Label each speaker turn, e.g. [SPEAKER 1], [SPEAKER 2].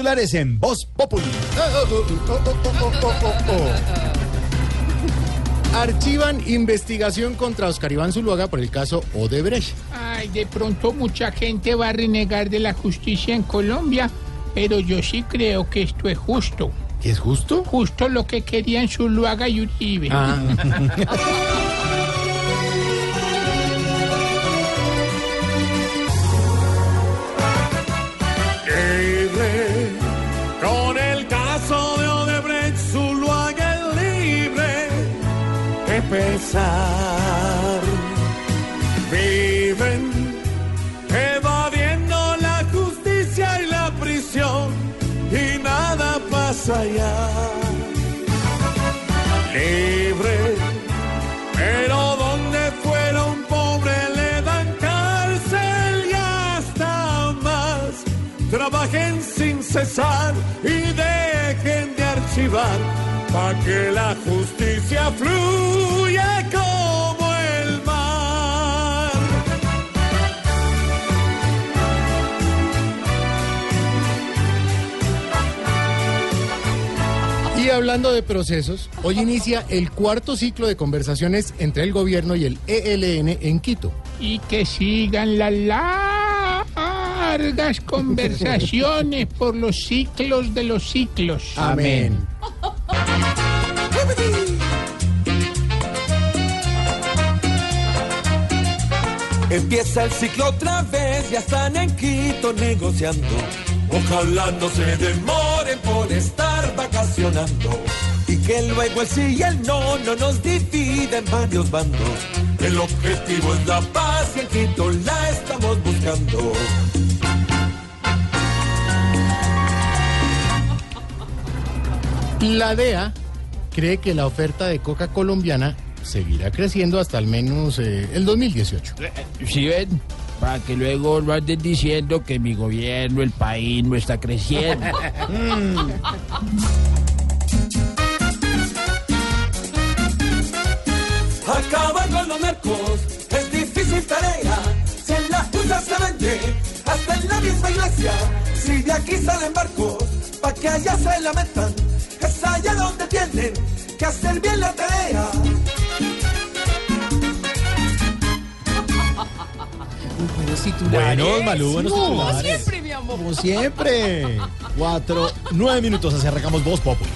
[SPEAKER 1] en Voz Populi. Archivan investigación contra Oscar Iván Zuluaga por el caso Odebrecht.
[SPEAKER 2] Ay, de pronto mucha gente va a renegar de la justicia en Colombia, pero yo sí creo que esto es justo.
[SPEAKER 1] ¿Qué es justo?
[SPEAKER 2] Justo lo que querían Zuluaga y Uribe.
[SPEAKER 1] Ah.
[SPEAKER 3] pesar. Viven evadiendo la justicia y la prisión y nada pasa allá. Libre, pero donde fueron pobres le dan cárcel y hasta más. Trabajen sin cesar y dejen de archivar para que la justicia fluya
[SPEAKER 1] Y hablando de procesos, hoy inicia el cuarto ciclo de conversaciones entre el gobierno y el ELN en Quito.
[SPEAKER 2] Y que sigan las largas conversaciones por los ciclos de los ciclos.
[SPEAKER 1] Amén.
[SPEAKER 3] Empieza el ciclo otra vez, ya están en Quito negociando. Ojalá no se demoren por estar vacacionando. Y que luego el sí y el no no nos dividen varios bandos. El objetivo es la paz y en Quito la estamos buscando.
[SPEAKER 1] La DEA cree que la oferta de coca colombiana seguirá creciendo hasta al menos eh, el 2018.
[SPEAKER 4] Si ven, para que luego no anden diciendo que mi gobierno, el país no está creciendo.
[SPEAKER 3] Acabar con los narcos es difícil tarea. Si en la puta se vende, hasta en la misma iglesia. Si de aquí salen barcos, pa' que allá se la metan. Es allá donde tienen que hacer bien la tarea.
[SPEAKER 1] Buenos, Malú, buenos titulares. Como siempre. Cuatro, nueve minutos, así arrancamos Voz Populi.